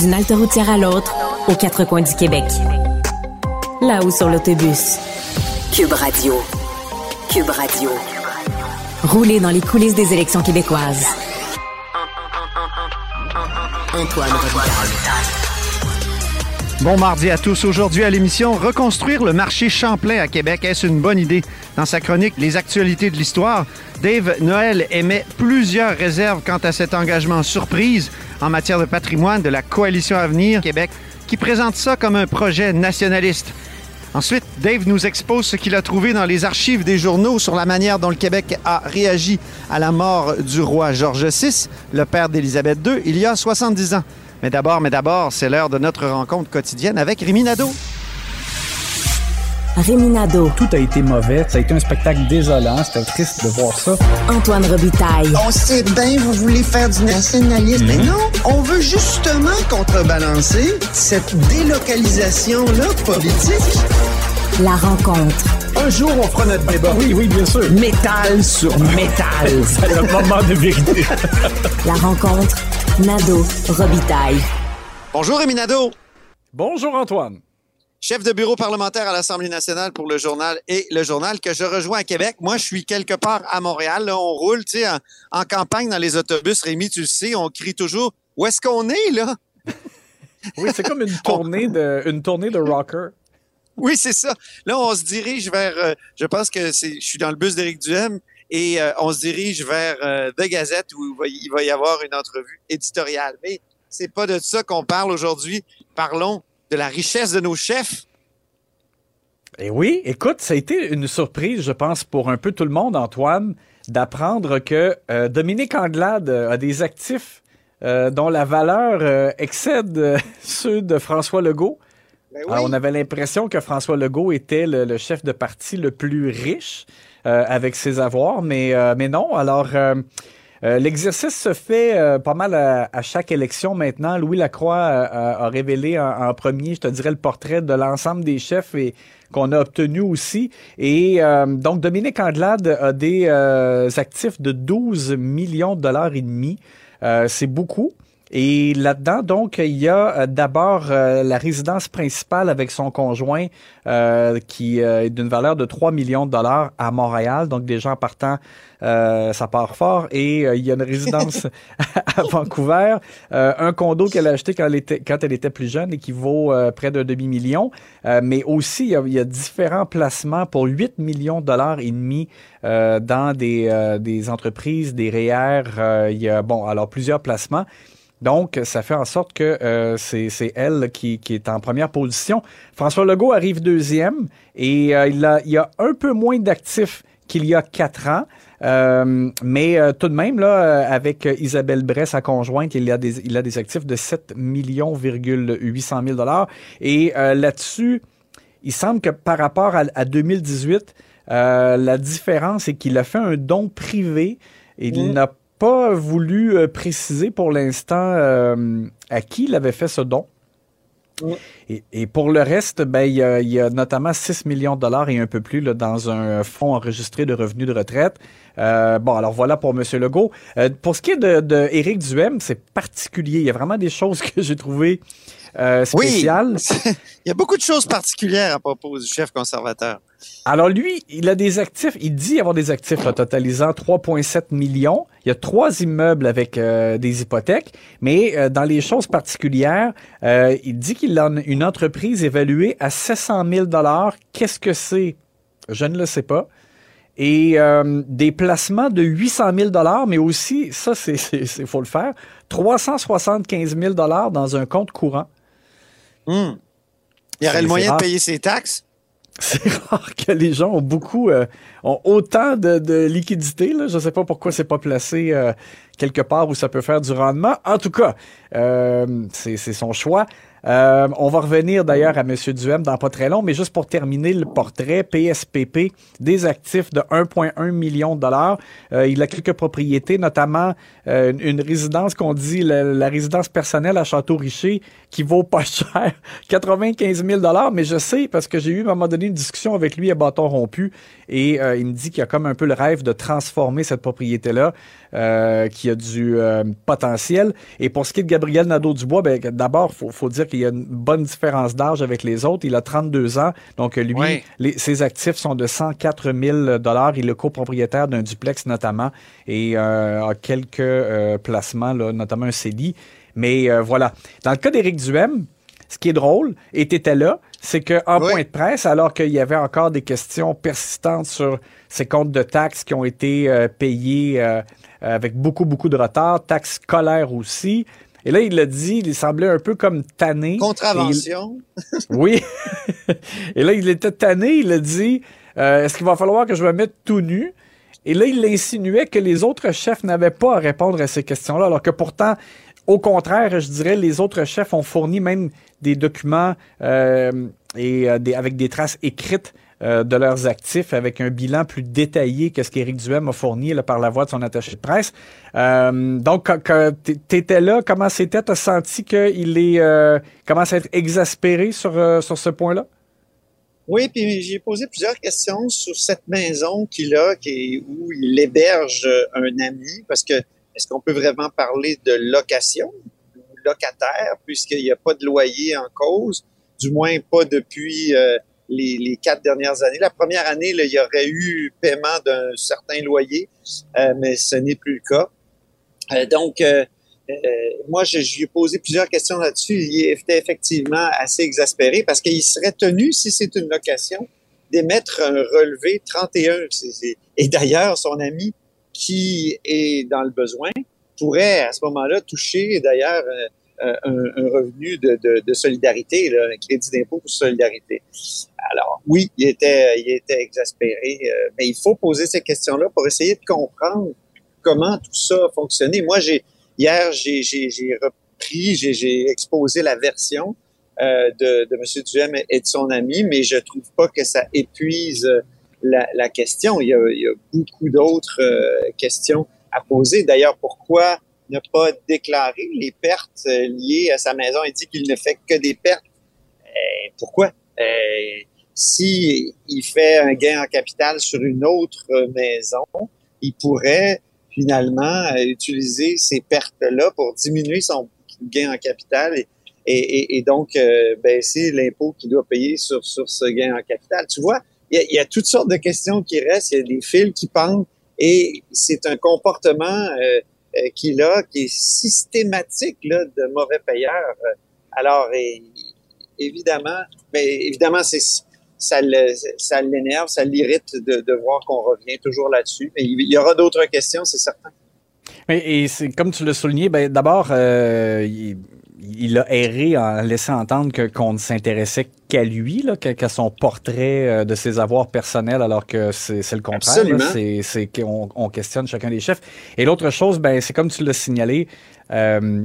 D'une halte routière à l'autre, aux quatre coins du Québec. Là-haut sur l'autobus. Cube Radio. Cube Radio. Rouler dans les coulisses des élections québécoises. Antoine Robitaille. Bon mardi à tous. Aujourd'hui à l'émission, reconstruire le marché Champlain à Québec, est-ce une bonne idée? Dans sa chronique Les actualités de l'histoire, Dave Noël émet plusieurs réserves quant à cet engagement surprise en matière de patrimoine de la Coalition Avenir Québec, qui présente ça comme un projet nationaliste. Ensuite, Dave nous expose ce qu'il a trouvé dans les archives des journaux sur la manière dont le Québec a réagi à la mort du roi George VI, le père d'Élisabeth II, il y a 70 ans. Mais d'abord, mais d'abord, c'est l'heure de notre rencontre quotidienne avec Rémi Nadeau. Réminado. Tout a été mauvais. Ça a été un spectacle désolant. C'était triste de voir ça. Antoine Robitaille. On sait bien, vous voulez faire du nationalisme. Mais non, on veut justement contrebalancer cette délocalisation-là politique. La rencontre. Un jour, on fera notre débat. Oui, oui, bien sûr. Métal sur métal. C'est le moment de vérité. La rencontre. Nado. Robitaille. Bonjour Rémi Nadeau, Bonjour, Antoine. chef de bureau parlementaire à l'Assemblée nationale pour le journal et le journal que je rejoins à Québec. Moi, je suis quelque part à Montréal. Là, on roule, tu sais, en, en campagne dans les autobus. Rémi, tu le sais, on crie toujours « Où est-ce qu'on est, là? » Oui, c'est comme une tournée de, une tournée de rocker. Oui, c'est ça. Là, on se dirige vers. euh, je pense que c'est. Je suis dans le bus d'Éric Duhem et euh, on se dirige vers euh, The Gazette où il va, y- avoir une entrevue éditoriale. Mais c'est pas de ça qu'on parle aujourd'hui. Parlons de la richesse de nos chefs. Et oui, écoute, ça a été une surprise, je pense, pour un peu tout le monde, Antoine, d'apprendre que Dominique Anglade a des actifs dont la valeur excède ceux de François Legault. Ben Alors, on avait l'impression que François Legault était le, le chef de parti le plus riche euh, avec ses avoirs, mais, euh, mais non. Alors, euh, l'exercice se fait euh, pas mal à, à chaque élection maintenant. Louis Lacroix euh, a, a révélé en, en premier, je te dirais, le portrait de l'ensemble des chefs et qu'on a obtenu aussi. Et euh, donc, Dominique Andelade a des euh, actifs de 12 millions de dollars et demi. Euh, C'est beaucoup. Et là-dedans, donc, il y a euh, d'abord euh, la résidence principale avec son conjoint euh, qui euh, est d'une valeur de 3 millions de dollars à Montréal. Donc, déjà en partant, euh, ça part fort. Et euh, il y a une résidence à Vancouver, euh, un condo qu'elle a acheté quand elle était, quand elle était plus jeune et qui vaut euh, près d'un demi-million. Euh, mais aussi, il y, a, il y a différents placements pour 8 millions de dollars et demi euh, dans des, euh, des entreprises, des REER. Euh, il y a, bon, alors plusieurs placements. Donc, ça fait en sorte que euh, c'est elle qui, qui est en première position. François Legault arrive deuxième et euh, il, a, il a un peu moins d'actifs qu'il y a quatre ans. Euh, mais euh, tout de même, là, euh, avec Isabelle Bray, sa conjointe, il a des, il a des actifs de 7 millions 800 000 dollars. Et là-dessus, il semble que par rapport à, à 2018, euh, la différence est qu'il a fait un don privé et il n'a pas voulu euh, préciser pour l'instant euh, à qui il avait fait ce don. Et, et pour le reste, ben, il, y a, il y a notamment 6 millions de dollars et un peu plus là, dans un fonds enregistré de revenus de retraite. Euh, bon, alors voilà pour M. Legault. Euh, pour ce qui est de, de Éric Duhem, c'est particulier. Il y a vraiment des choses que j'ai trouvées euh, spéciales. Oui, il y a beaucoup de choses particulières à propos du chef conservateur. Alors lui, il a des actifs, il dit avoir des actifs là, totalisant 3,7 millions. Il y a trois immeubles avec euh, des hypothèques, mais euh, dans les choses particulières, euh, il dit qu'il a une entreprise évaluée à 700 000 dollars. Qu'est-ce que c'est? Je ne le sais pas. Et des placements de 800 000 dollars, mais aussi, ça, c'est- faut le faire, 375 000 dollars dans un compte courant. Hmm. Il y aurait le moyen rare. de payer ses taxes? C'est rare que les gens ont beaucoup, euh, ont autant de, de. Je ne sais pas pourquoi c'est pas placé euh, quelque part où ça peut faire du rendement. En tout cas, euh, c'est son choix. Euh, on va revenir d'ailleurs à M. Duhem dans pas très long, mais juste pour terminer le portrait, PSPP, des actifs de 1,1 million de dollars. Euh, il a quelques propriétés, notamment euh, une, résidence qu'on dit la, résidence personnelle à Château-Richer qui vaut pas cher, 95 000 dollars. Mais je sais parce que j'ai eu à un moment donné une discussion avec lui à bâton rompu et il me dit qu'il a comme un peu le rêve de transformer cette propriété-là, qui a du potentiel. Et pour ce qui est de Gabriel Nadeau-Dubois, ben, d'abord, faut, faut dire qu'il y a une bonne différence d'âge avec les autres. Il a 32 ans, donc lui, ses actifs sont de 104 000 dollars. Il est copropriétaire d'un duplex notamment et euh, a quelques euh, placements, notamment un CELI. Mais euh, voilà. Dans le cas d'Éric Duhem, ce qui est drôle, et tu étais là, c'est qu'en point de presse, alors qu'il y avait encore des questions persistantes sur ces comptes de taxes qui ont été payés avec beaucoup, beaucoup de retard, taxes scolaires aussi, et là, il l'a dit, il semblait un peu comme tanné. Contravention. oui. et là, il était tanné, il a dit euh, Est-ce qu'il va falloir que je me mette tout nu? Et là, il insinuait que les autres chefs n'avaient pas à répondre à ces questions-là, alors que pourtant, au contraire, je dirais, les autres chefs ont fourni même des documents euh, et euh, avec des traces écrites euh, de leurs actifs avec un bilan plus détaillé que ce qu'Éric Duhem a fourni par la voix de son attaché de presse. Euh, donc, tu étais là, comment c'était? Tu as senti qu'il est, euh, commence à être exaspéré sur, sur ce point-là? Oui, puis j'ai posé plusieurs questions sur cette maison qu'il a, qui où il héberge un ami, parce que est-ce qu'on peut vraiment parler de location, locataire, puisqu'il n'y a pas de loyer en cause, du moins pas depuis les, quatre dernières années. La première année, il y aurait eu paiement d'un certain loyer, euh, mais ce n'est plus le cas. Euh, donc, euh, moi, je, lui ai posé plusieurs questions là-dessus. Il était effectivement assez exaspéré parce qu'il serait tenu, si c'est une location, d'émettre un relevé 31. Et d'ailleurs, son ami qui est dans le besoin pourrait à ce moment-là toucher d'ailleurs un, revenu de, de, de solidarité, là, un crédit d'impôt pour solidarité. Alors, oui, il était, il était exaspéré, euh, mais il faut poser ces questions-là pour essayer de comprendre comment tout ça a fonctionné. Moi, j'ai hier, j'ai repris, j'ai exposé la version euh, de, de M. Duhem et de son ami, mais je trouve pas que ça épuise la, la question. Il y a, il y a beaucoup d'autres euh, questions à poser. D'ailleurs, pourquoi ne pas déclarer les pertes liées à sa maison? Il dit qu'il ne fait que des pertes. Et pourquoi? Euh, si il fait un gain en capital sur une autre maison, il pourrait finalement utiliser ces pertes-là pour diminuer son gain en capital et, donc euh, baisser l'impôt qu'il doit payer sur, sur ce gain en capital. Tu vois, il y, a, toutes sortes de questions qui restent, il y a des fils qui pendent et c'est un comportement euh, euh, qu'il qui est systématique là, de mauvais payeur. Alors, évidemment, mais évidemment, c'est ça l'énerve, ça l'irrite de, voir qu'on revient toujours là-dessus. Mais il y aura d'autres questions, c'est certain. Et, c'est comme tu l'as souligné, ben, d'abord, euh, il, a erré en laissant entendre qu'on ne s'intéressait qu'à lui, qu'à son portrait euh, de ses avoirs personnels, alors que c'est le contraire. C'est qu'on on questionne chacun des chefs. Et l'autre chose, ben, c'est comme tu l'as signalé, euh,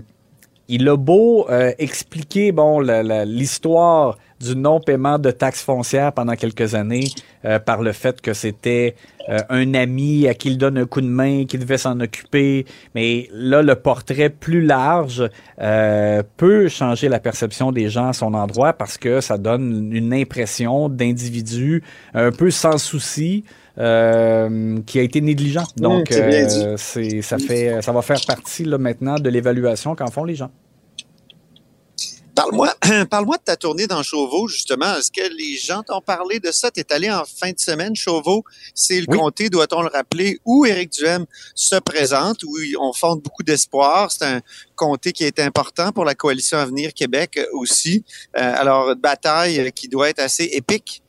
il a beau expliquer bon l'histoire du non-paiement de taxes foncières pendant quelques années euh, par le fait que c'était euh, un ami à qui il donne un coup de main, qui devait s'en occuper. Mais là, le portrait plus large euh, peut changer la perception des gens à son endroit parce que ça donne une impression d'individu un peu sans souci. qui a été négligent. Mmh, Donc, c'est, ça fait, ça va faire partie là, maintenant de l'évaluation qu'en font les gens. Parle-moi, parle-moi de ta tournée dans Chauveau, justement. Est-ce que les gens t'ont parlé de ça? Tu es allé en fin de semaine. Chauveau, c'est le comté, doit-on le rappeler, où Éric Duhem se présente, où on fonde beaucoup d'espoir. C'est un comté qui est important pour la coalition Avenir Québec aussi. Euh, alors, bataille qui doit être assez épique.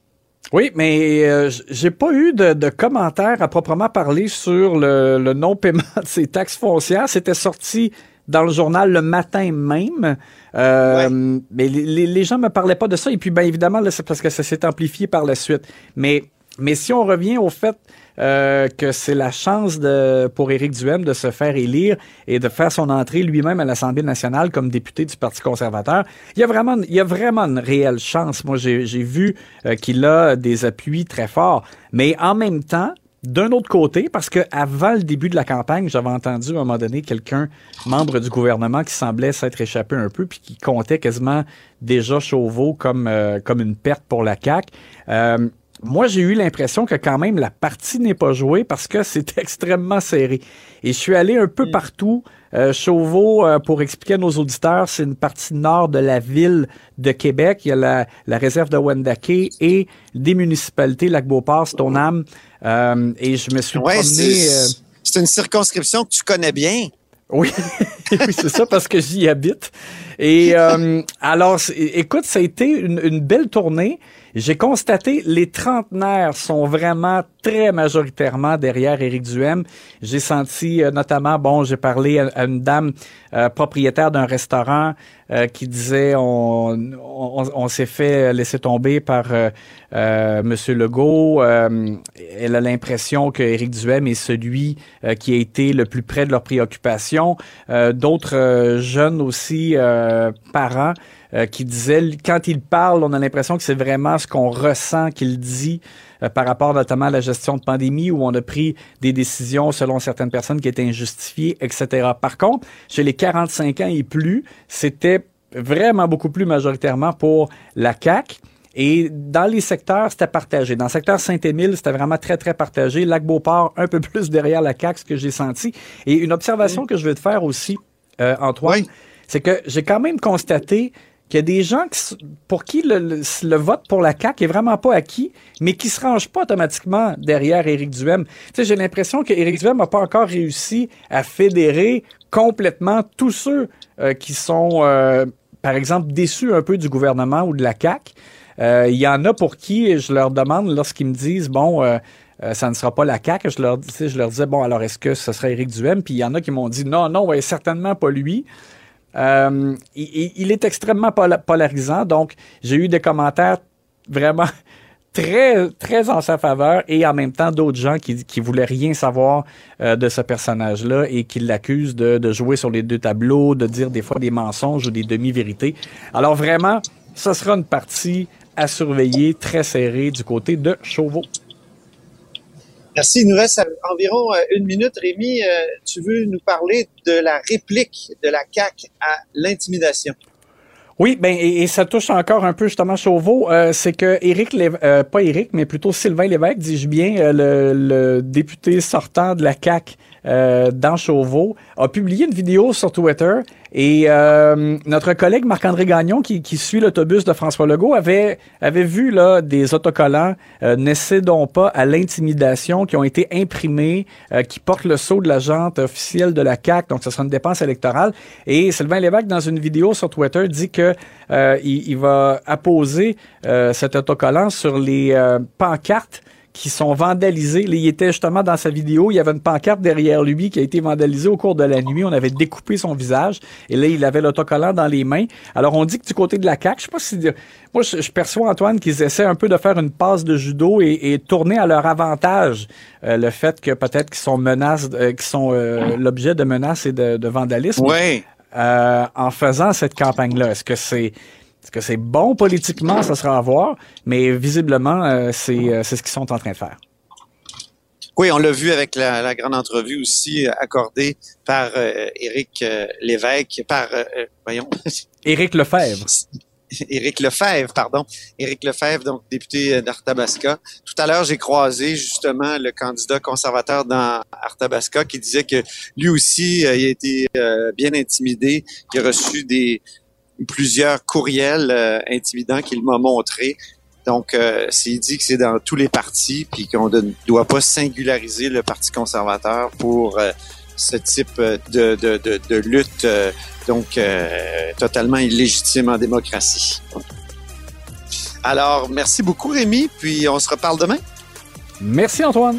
Oui, mais euh, j'ai pas eu de, commentaires à proprement parler sur le, le non-paiement de ces taxes foncières. C'était sorti dans le journal le matin même. Euh, mais les, les, gens me parlaient pas de ça. Et puis, bien évidemment, c'est parce que ça s'est amplifié par la suite. Mais, mais si on revient au fait euh, que c'est la chance de, pour Éric Duhem de se faire élire et de faire son entrée lui-même à l'Assemblée nationale comme député du Parti conservateur. Il y a vraiment, il y a vraiment une réelle chance. Moi, j'ai vu euh, qu'il a des appuis très forts. Mais en même temps, d'un autre côté, parce que avant le début de la campagne, j'avais entendu à un moment donné quelqu'un, membre du gouvernement, qui semblait s'être échappé un peu, puis qui comptait quasiment déjà Chauveau comme, euh, comme une perte pour la CAQ. Euh, moi, j'ai eu l'impression que quand même la partie n'est pas jouée parce que c'est extrêmement serré. Et je suis allé un peu mm. partout. Euh, Chauveau, euh, pour expliquer à nos auditeurs, c'est une partie nord de la ville de Québec. Il y a la, la réserve de Wendake et des municipalités, Lac-Beauport, Stoneham. Euh, et je me suis ouais, promené... Euh, c'est une circonscription que tu connais bien. Oui, oui c'est ça, parce que j'y habite. Et euh, alors, écoute, ça a été une, une belle tournée. J'ai constaté les trentenaires sont vraiment très majoritairement derrière Éric Duhem. J'ai senti euh, notamment, bon, j'ai parlé à, une dame euh, propriétaire d'un restaurant euh, qui disait on, on, s'est fait laisser tomber par Monsieur Legault. elle a l'impression que Éric Duhem est celui qui a été le plus près de leurs préoccupations. D'autres jeunes aussi parents euh, qui disait, quand il parle, on a l'impression que c'est vraiment ce qu'on ressent qu'il dit euh, par rapport notamment à la gestion de pandémie où on a pris des décisions selon certaines personnes qui étaient injustifiées, etc. Par contre, chez les 45 ans et plus, c'était vraiment beaucoup plus majoritairement pour la CAQ. Et dans les secteurs, c'était partagé. Dans le secteur Saint-Émile, c'était vraiment très, très partagé. Lac-Beauport, un peu plus derrière la CAQ, ce que j'ai senti. Et une observation que je veux te faire aussi, euh, Antoine, c'est que j'ai quand même constaté qu'il y a des gens pour qui le, vote pour la CAQ est vraiment pas acquis, mais qui se rangent pas automatiquement derrière Éric Duhem. Tu sais, j'ai l'impression qu'Éric Duhem n'a pas encore réussi à fédérer complètement tous ceux euh, qui sont, euh, par exemple, déçus un peu du gouvernement ou de la CAQ. Euh, il y en a pour qui je leur demande lorsqu'ils me disent bon. ça ne sera pas la CAQ. Je leur, je leur disais, bon, alors est-ce que ce serait Éric Duhem? Puis il y en a qui m'ont dit, non, non, certainement pas lui. Euh, il, est extrêmement polarisant, donc j'ai eu des commentaires vraiment très, très en sa faveur et en même temps d'autres gens qui, qui voulaient rien savoir euh, de ce personnage-là et qui l'accusent de, de, jouer sur les deux tableaux, de dire des fois des mensonges ou des demi-vérités. Alors vraiment, ce sera une partie à surveiller très serrée du côté de Chauveau. Merci. Il nous reste environ euh, une minute. Rémi, euh, tu veux nous parler de la réplique de la CAC à l'intimidation? Oui, ben et, ça touche encore un peu justement Chauveau. Euh, c'est que Éric, pas Éric, mais plutôt Sylvain Lévesque, dis-je bien, le, le, député sortant de la CAC dans Chauveau, a publié une vidéo sur Twitter et euh, notre collègue Marc-André Gagnon, qui, qui suit l'autobus de François Legault, avait, avait vu là des autocollants euh, Ne cédons pas à l'intimidation qui ont été imprimés, euh, qui portent le sceau de la jante officielle de la CAC, donc ce sera une dépense électorale. Et Sylvain Lévesque, dans une vidéo sur Twitter, dit que euh, il, il, va apposer cet autocollant sur les pancartes qui sont vandalisés. il était justement dans sa vidéo, il y avait une pancarte derrière lui qui a été vandalisée au cours de la nuit. On avait découpé son visage et là, il avait l'autocollant dans les mains. Alors, on dit que du côté de la CAQ, je sais pas si... Moi, je, perçois, Antoine, qu'ils essaient un peu de faire une passe de judo et, tourner à leur avantage euh, le fait que peut-être qu'ils sont menaces, euh, qu'ils sont euh, l'objet de menaces et de, de vandalisme. Oui. en faisant cette campagne-là. Est-ce que c'est est-ce que c'est bon politiquement? Ça sera à voir. Mais visiblement, euh, euh, c'est ce qu'ils sont en train de faire. Oui, on l'a vu avec la, grande entrevue aussi accordée par euh, Éric Lévesque, par, voyons. Éric Lefebvre. Éric Lefebvre, pardon. Éric Lefebvre, donc député d'Arthabasca. Tout à l'heure, j'ai croisé justement le candidat conservateur dans Arthabasca qui disait que lui aussi, il a été bien intimidé, qu'il a reçu des, plusieurs courriels euh, intimidants qu'il m'a montrés. Donc, euh, s'il dit que c'est dans tous les partis, puis qu'on ne doit pas singulariser le Parti conservateur pour euh, ce type de, de, de, de lutte, donc totalement illégitime en démocratie. Alors, merci beaucoup Rémi, puis on se reparle demain. Merci Antoine.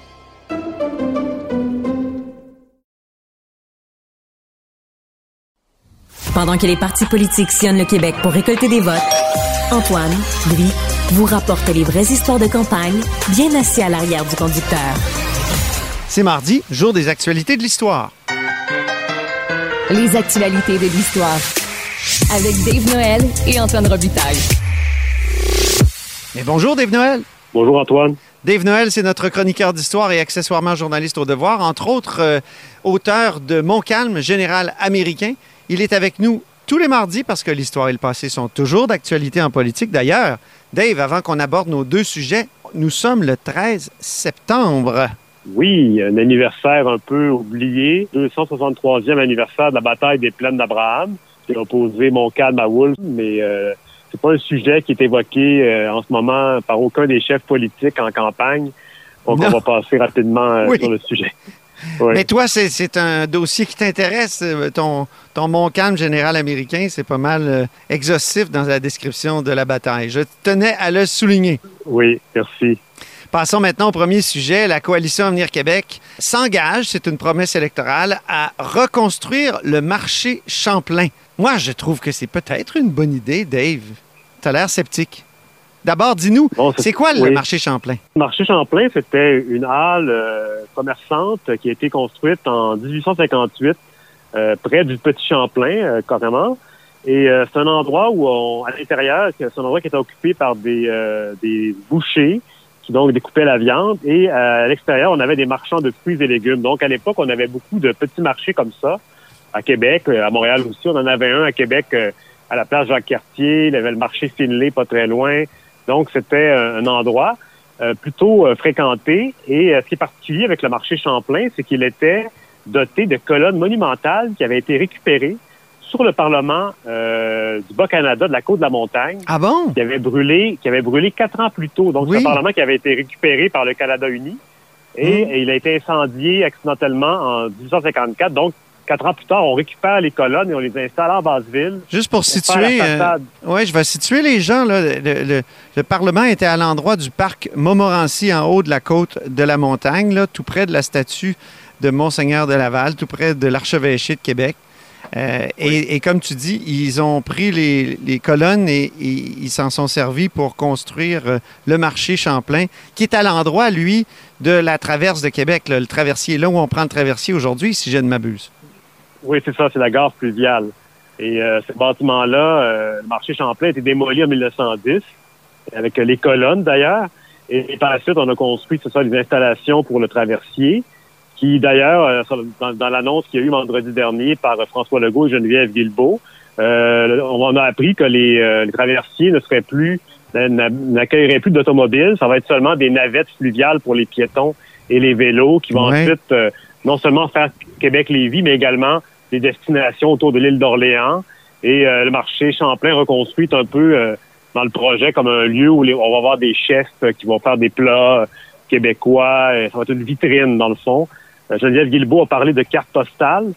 Pendant que les partis politiques sillonnent le Québec pour récolter des votes, Antoine, lui, vous rapporte les vraies histoires de campagne, bien assis à l'arrière du conducteur. C'est mardi, jour des actualités de l'histoire. Les actualités de l'histoire. Avec Dave Noël et Antoine Robitaille. Mais bonjour Dave Noël. Bonjour Antoine. Dave Noël, c'est notre chroniqueur d'histoire et accessoirement journaliste au devoir, entre autres euh, auteur de Montcalm, général américain. Il est avec nous tous les mardis parce que l'histoire et le passé sont toujours d'actualité en politique. D'ailleurs, Dave, avant qu'on aborde nos deux sujets, nous sommes le 13 septembre. Oui, un anniversaire un peu oublié, 263e anniversaire de la bataille des plaines d'Abraham, a opposé Montcalm à Wolfe, mais euh, c'est pas un sujet qui est évoqué euh, en ce moment par aucun des chefs politiques en campagne. Donc, Non. on va passer rapidement euh, Oui. sur le sujet. Oui. Mais toi, c'est- un dossier qui t'intéresse. Ton, ton Montcalm général américain, c'est pas mal euh, exhaustif dans la description de la bataille. Je tenais à le souligner. Oui, merci. Passons maintenant au premier sujet. La coalition Avenir Québec s'engage, c'est une promesse électorale, à reconstruire le marché Champlain. Moi, je trouve que c'est peut-être une bonne idée, Dave. Tu as l'air sceptique. D'abord, dis-nous, Bon, c'est quoi le marché Champlain? Le marché Champlain, c'était une halle euh, commerçante qui a été construite en 1858 euh, près du Petit Champlain, euh, carrément. Et c'est un endroit où, on, à l'intérieur, c'est un endroit qui était occupé par des, des bouchers qui donc découpaient la viande. Et à l'extérieur, on avait des marchands de fruits et légumes. Donc à l'époque, on avait beaucoup de petits marchés comme ça à Québec, à Montréal aussi. On en avait un à Québec à la place Jacques-Cartier. Il y avait le marché Finlay pas très loin. Donc c'était euh, un endroit euh, plutôt euh, fréquenté. Et ce qui est particulier avec le marché Champlain, c'est qu'il était doté de colonnes monumentales qui avaient été récupérées sur le Parlement euh, du Bas-Canada, de la côte de la montagne, Ah bon? qui avait brûlé, qui avait brûlé quatre ans plus tôt. Donc, Oui. c'est un Parlement qui avait été récupéré par le Canada uni. Et, Mm. et il a été incendié accidentellement en 1854. Donc, quatre ans plus tard, on récupère les colonnes et on les installe en Basse-Ville. Juste pour situer, euh, ouais, je vais situer les gens. Là. Le, le- le Parlement était à l'endroit du parc Montmorency, en haut de la côte de la montagne, là, tout près de la statue de Monseigneur de Laval, tout près de l'archevêché de Québec. Euh, et, et comme tu dis, ils ont pris les, les colonnes et, et ils s'en sont servis pour construire euh, le marché Champlain, qui est à l'endroit, lui, de la traverse de Québec, là, le traversier, là où on prend le traversier aujourd'hui, si je ne m'abuse. Oui, c'est ça, c'est la gare fluviale. Et euh, ce bâtiment-là, euh, le marché Champlain, a été démoli en 1910, avec euh, les colonnes d'ailleurs. Et, et par la suite, on a construit, c'est ça, les installations pour le traversier, qui d'ailleurs, euh, dans, dans l'annonce qu'il y a eu vendredi dernier par euh, François Legault et Geneviève Guilbeault, euh, on a appris que les, euh, les traversiers ne seraient plus, n'a- n'accueilleraient plus d'automobiles. Ça va être seulement des navettes fluviales pour les piétons et les vélos qui vont Ouais. ensuite euh, non seulement faire Québec-Lévis, mais également des destinations autour de l'île d'Orléans. Et euh, le marché Champlain reconstruit un peu euh, dans le projet comme un lieu où les- on va avoir des chefs euh, qui vont faire des plats euh, québécois. Euh, ça va être une vitrine, dans le fond. Geneviève Guilbeault a parlé de carte postale.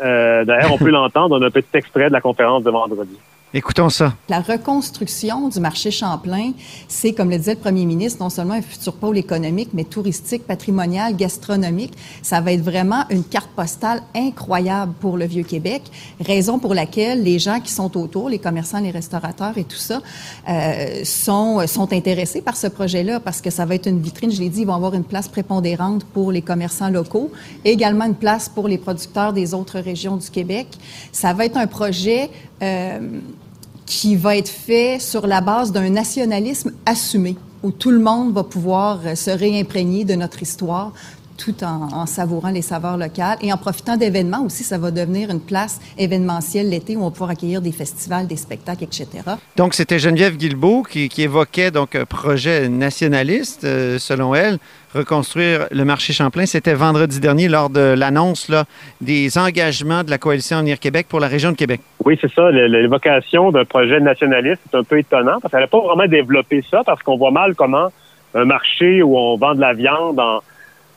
D'ailleurs, on peut l'entendre dans un petit extrait de la conférence de vendredi. Écoutons ça. La reconstruction du marché Champlain, c'est, comme le disait le premier ministre, non seulement un futur pôle économique, mais touristique, patrimonial, gastronomique. Ça va être vraiment une carte postale incroyable pour le Vieux-Québec, raison pour laquelle les gens qui sont autour, les commerçants, les restaurateurs et tout ça, euh, sont, sont intéressés par ce projet-là parce que ça va être une vitrine, je l'ai dit, ils vont avoir une place prépondérante pour les commerçants locaux également une place pour les producteurs des autres régions du Québec. Ça va être un projet... Euh, qui va être fait sur la base d'un nationalisme assumé, où tout le monde va pouvoir euh, se réimprégner de notre histoire, tout en, en, savourant les saveurs locales et en profitant d'événements aussi. Ça va devenir une place événementielle l'été où on va pouvoir accueillir des festivals, des spectacles, etc. Donc, c'était Geneviève Guilbeault qui, qui, évoquait donc un projet nationaliste, euh, selon elle, reconstruire le marché Champlain. C'était vendredi dernier lors de l'annonce des engagements de la coalition Avenir Québec pour la région de Québec. Oui, c'est ça. L'évocation d'un projet nationaliste, c'est un peu étonnant parce qu'elle n'a pas vraiment développé ça parce qu'on voit mal comment un marché où on vend de la viande en,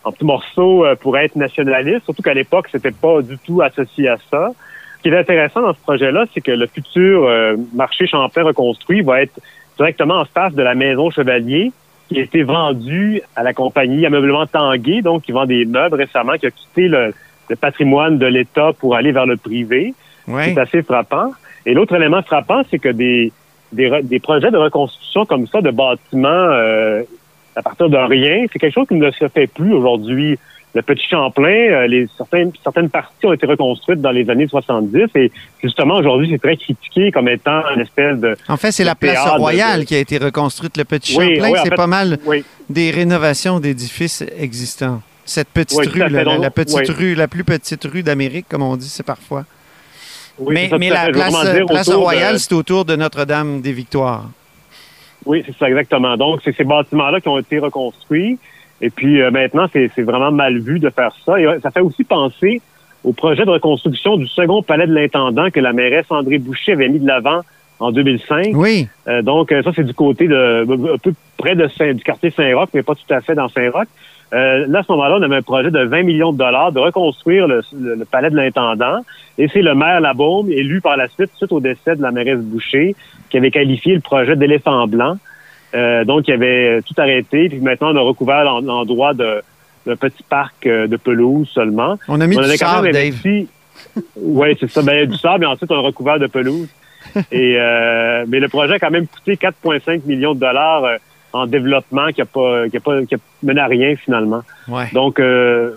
en petits morceaux euh, pourrait être nationaliste, surtout qu'à l'époque, c'était pas du tout associé à ça. Ce qui est intéressant dans ce projet-là, c'est que le futur euh, marché Champlain reconstruit va être directement en face de la maison Chevalier, qui a été vendue à la compagnie Ameublement Tanguay, donc qui vend des meubles récemment, qui a quitté le, le patrimoine de l'État pour aller vers le privé. Oui. C'est assez frappant. Et l'autre élément frappant, c'est que des, des, des, projets de reconstruction comme ça, de bâtiments euh, à partir de rien, c'est quelque chose qui ne se fait plus aujourd'hui. Le Petit Champlain, euh, les, certaines, certaines parties ont été reconstruites dans les années 70 et justement aujourd'hui c'est très critiqué comme étant une espèce de... En fait c'est la place Royale de... qui a été reconstruite. Le Petit oui, Champlain, oui, c'est pas mal oui. des rénovations d'édifices existants. Cette petite rue, la, la- Donc, la petite rue, la plus petite rue d'Amérique, comme on dit, c'est parfois. Mais ça, la place, de- Royale, c'est autour de Notre-Dame des Victoires. Oui, c'est ça exactement. Donc, c'est ces bâtiments-là qui ont été reconstruits. Et puis euh, maintenant, c'est vraiment mal vu de faire ça. Et ça fait aussi penser au projet de reconstruction du second palais de l'intendant que la mairesse André Boucher avait mis de l'avant en 2005. Oui. Euh, donc, euh, ça, c'est du côté de un peu près de Saint, du quartier Saint-Roch, mais pas tout à fait dans Saint-Roch. Euh, là, à ce moment-là, on avait un projet de 20 millions de dollars de reconstruire le, le- le palais de l'intendant. Et c'est le maire Labaume, élu par la suite, suite au décès de la mairesse Boucher, qui avait qualifié le projet d'éléphant blanc. Euh, donc, il avait tout arrêté. Puis maintenant, on a recouvert l'en- l'endroit de d'un petit parc euh, de pelouse seulement. On a mis du avait quand sable, Dave. Oui, c'est ça. Ben, du sable et ensuite, on a recouvert de pelouse. Et, euh, mais le projet a quand même coûté 4,5 millions de dollars euh, en développement qui a pas, qui a pas, qui a mené à rien finalement. Ouais. Donc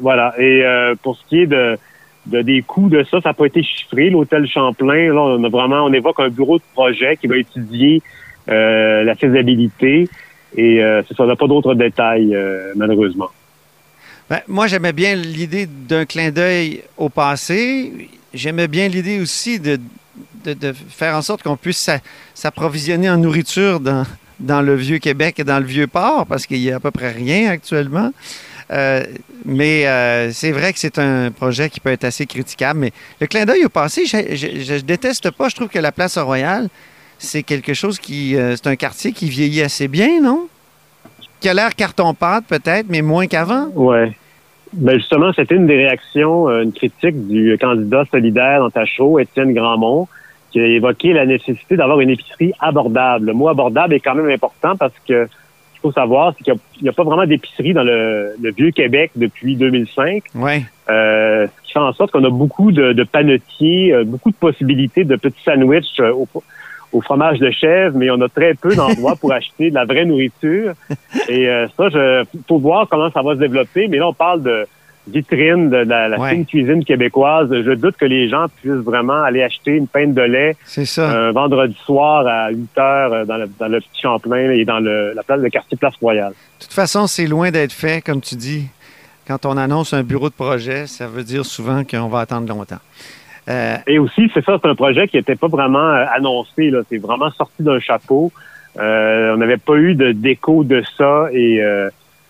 voilà. Et pour ce qui est de, de des coûts de ça, ça n'a pas été chiffré. L'hôtel Champlain, là, on a vraiment, on évoque un bureau de projet qui va étudier euh, la faisabilité. Et euh, ça, n'a pas d'autres détails euh, malheureusement. Ben, moi, j'aimais bien l'idée d'un clin d'œil au passé. J'aimais bien l'idée aussi de, de, faire en sorte qu'on puisse s'a- s'approvisionner en nourriture dans, dans le vieux Québec et dans le vieux port, parce qu'il y a à peu près rien actuellement. Euh, mais euh, c'est vrai que c'est un projet qui peut être assez critiquable. Mais le clin d'œil au passé, je, je, déteste pas. Je trouve que la place Royale, c'est quelque chose qui. euh, c'est un quartier qui vieillit assez bien, non? Qui a l'air carton-pâte peut-être, mais moins qu'avant. Ouais. Ben justement, c'était une des réactions, une critique du candidat solidaire dans ta Étienne Grandmont, qui a évoqué la nécessité d'avoir une épicerie abordable. Le mot abordable est quand même important parce que faut savoir, c'est qu'il n'y a, pas vraiment d'épicerie dans le, le vieux Québec depuis 2005. Ouais. Euh, ce qui fait en sorte qu'on a beaucoup de, de panetiers, euh, beaucoup de possibilités de petits sandwichs euh, au, au fromage de chèvre, mais on a très peu d'endroits pour acheter de la vraie nourriture. Et euh, ça, je faut voir comment ça va se développer. Mais là, on parle de vitrine de la, la Ouais. fine cuisine québécoise. Je doute que les gens puissent vraiment aller acheter une pinte de lait ça. un vendredi soir à 8 heures euh, dans le, dans le petit Champlain et dans le, la place quartier Place Royale. De toute façon, c'est loin d'être fait, comme tu dis. Quand on annonce un bureau de projet, ça veut dire souvent qu'on va attendre longtemps. Euh, Et aussi, c'est ça, c'est un projet qui n'était pas vraiment euh, annoncé. C'est vraiment sorti d'un chapeau. Euh, on n'avait pas eu de déco de ça. Et euh,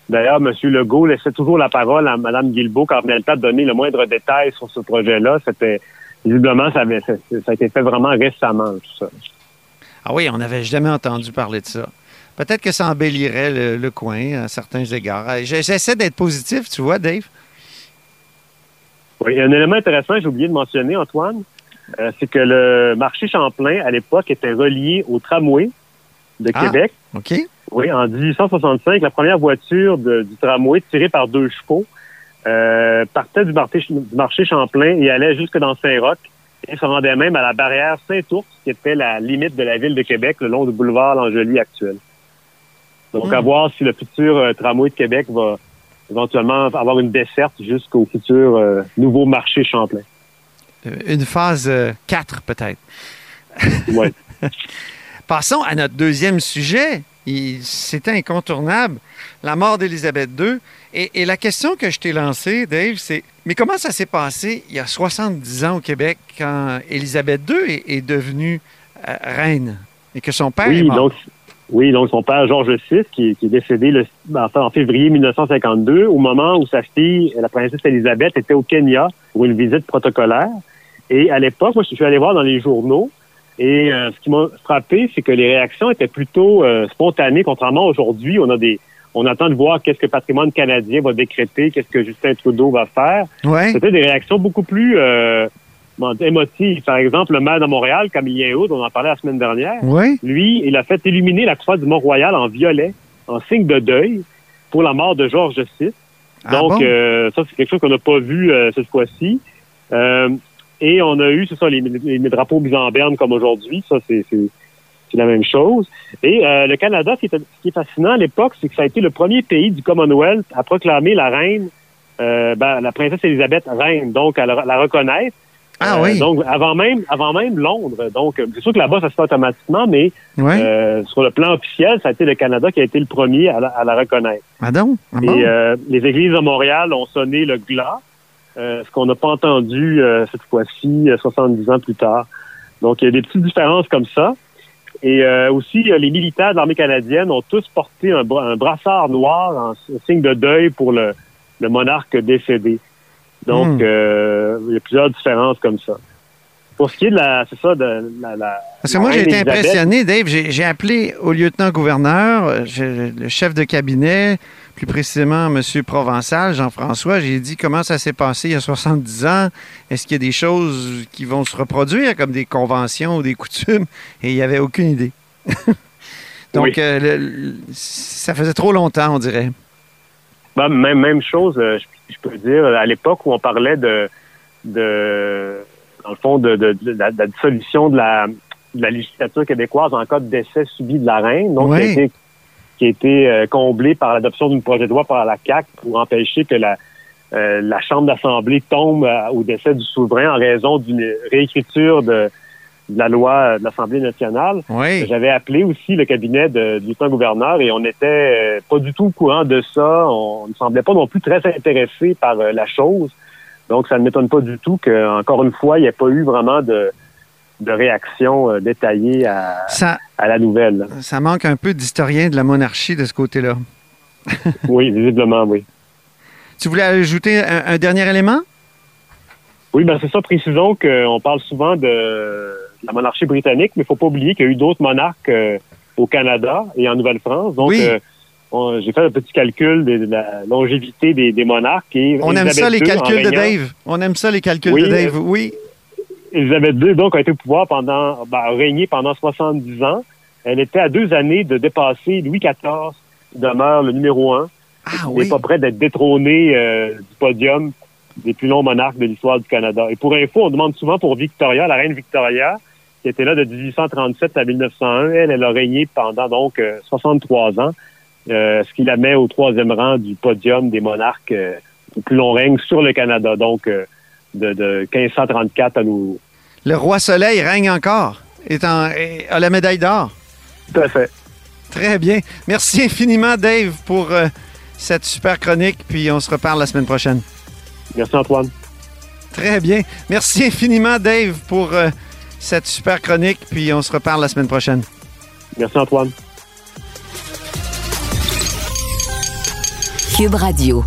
d'ailleurs, M. Legault laissait toujours la parole à Mme Guilbeault quand venait le temps de donner le moindre détail sur ce projet-là. C'était visiblement, ça, avait, ça, ça a été fait vraiment récemment, tout ça. ah oui, on n'avait jamais entendu parler de ça. Peut-être que ça embellirait le, le coin à certains égards. J'essaie d'être positif, tu vois, Dave? Oui, un élément intéressant, j'ai oublié de mentionner, Antoine, euh, c'est que le marché Champlain, à l'époque, était relié au tramway de Ah. Québec. OK? Oui, en 1865, la première voiture de- du tramway tirée par deux chevaux euh, partait du marché, du marché Champlain et allait jusque dans Saint-Roch et se rendait même à la barrière Saint-Ours, qui était la limite de la ville de Québec, le long du boulevard Langelier actuel. Donc, Hmm. à voir si le futur euh, tramway de Québec va éventuellement avoir une desserte jusqu'au futur euh, nouveau marché Champlain. Une phase 4, peut-être. Ouais. Passons à notre deuxième sujet. C'était incontournable, la mort d'Élisabeth II. Et, et la question que je t'ai lancée, Dave, c'est mais comment ça s'est passé il y a 70 ans au Québec quand Élisabeth II est, est devenue euh, reine et que son père est Oui, mort? donc, oui, donc son père Georges VI, qui, qui est décédé le, enfin, en février 1952, au moment où sa fille, la princesse Elisabeth, était au Kenya pour une visite protocolaire. Et à l'époque, moi, je suis allé voir dans les journaux, et euh, ce qui m'a frappé, c'est que les réactions étaient plutôt euh, spontanées, contrairement aujourd'hui, on a des on attend de voir qu'est-ce que Patrimoine canadien va décréter, qu'est-ce que Justin Trudeau va faire. Ouais. C'était des réactions beaucoup plus euh, émotives. Par exemple, le maire de Montréal, Camillien Houd, on en parlait la semaine dernière, lui, il a fait illuminer la croix du Mont-Royal en violet, en signe de deuil, pour la mort de Georges VI. Ah Donc, bon? euh, ça, c'est quelque chose qu'on n'a pas vu euh, cette fois-ci. Et on a eu, c'est ça, les, les- les drapeaux mis en berne comme aujourd'hui. Ça, c'est la même chose. Et euh, le Canada, ce qui, est, ce qui est fascinant à l'époque, c'est que ça a été le premier pays du Commonwealth à proclamer la reine, euh, ben, la princesse Elisabeth reine, donc à la, la reconnaître. Ah Euh, oui. Donc, avant même, avant même Londres. Donc, c'est sûr que là-bas, ça se fait automatiquement, mais Ouais. sur le plan officiel, ça a été le Canada qui a été le premier à la, à la reconnaître. Ah donc? Ah bon? Et les églises de Montréal ont sonné le glas, euh, ce qu'on n'a pas entendu euh, cette fois-ci, euh, 70 ans plus tard. Donc, il y a des petites différences comme ça. Et euh, aussi, euh, les militaires de l'armée canadienne ont tous porté un, bra- un brassard noir en signe de deuil pour le, le monarque décédé. Donc, Hmm. euh, il y a plusieurs différences comme ça. Pour ce qui est de la, c'est ça, de la, la Parce que moi, j'ai été impressionné, Dave. J'ai appelé au lieutenant-gouverneur, euh, le chef de cabinet, plus précisément M. Provençal, Jean-François. J'ai dit comment ça s'est passé il y a 70 ans. Est-ce qu'il y a des choses qui vont se reproduire, comme des conventions ou des coutumes? Et il n'y avait aucune idée. Donc, Oui. euh, le- le- ça faisait trop longtemps, on dirait. Ben, même, même chose, euh, je, je peux dire, à l'époque où on parlait de, de dans le fond, de, de, de la, de la dissolution de la, de la législature québécoise en cas de décès subi de la reine, donc Oui. qui a été, qui a été euh, comblé par l'adoption d'un projet de loi par la CAC pour empêcher que la, euh, la Chambre d'Assemblée tombe euh, au décès du souverain en raison d'une réécriture de, de la loi euh, de l'Assemblée nationale. Oui. J'avais appelé aussi le cabinet de, du lieutenant-gouverneur et on n'était euh, pas du tout au courant de ça. On ne semblait pas non plus très intéressé par la chose. Donc, ça ne m'étonne pas du tout qu'encore une fois, il n'y ait pas eu vraiment de, de réaction détaillée à, Ça, à la nouvelle. ça manque un peu d'historien de la monarchie de ce côté-là. Oui, visiblement, oui. Tu voulais ajouter un, un dernier élément? Oui, ben c'est ça. Précisons qu'on parle souvent de la monarchie britannique, mais il faut pas oublier qu'il y a eu d'autres monarques euh, au Canada et en Nouvelle-France. Donc, Oui. euh, on- j'ai fait un petit calcul de, de la longévité des, des monarques. Et On aime ça, les II, calculs de Dave. On aime ça, les calculs Oui, de Dave. euh, Oui. Elisabeth II, donc, a été au pouvoir pendant, ben, a régné pendant 70 ans. Elle était à deux années de dépasser Louis XIV, qui demeure le numéro un. Ah oui. n'est pas prêt d'être détrôné euh, du podium des plus longs monarques de l'histoire du Canada. Et pour info, on demande souvent pour Victoria, la reine Victoria, qui était là de 1837 à 1901. Elle, elle a régné pendant donc euh, 63 ans, euh, ce qui la met au troisième rang du podium des monarques euh, au plus long règne sur le Canada, donc euh, de, de 1534 à nous. Le roi Soleil règne encore. Est en, a la médaille d'or. Tout à fait. Très bien. Merci infiniment, Dave, pour euh, cette super chronique. Puis on se reparle la semaine prochaine. Merci Antoine. Très bien. Merci infiniment, Dave, pour euh, cette super chronique. Puis on se reparle la semaine prochaine. Merci Antoine. Cube Radio.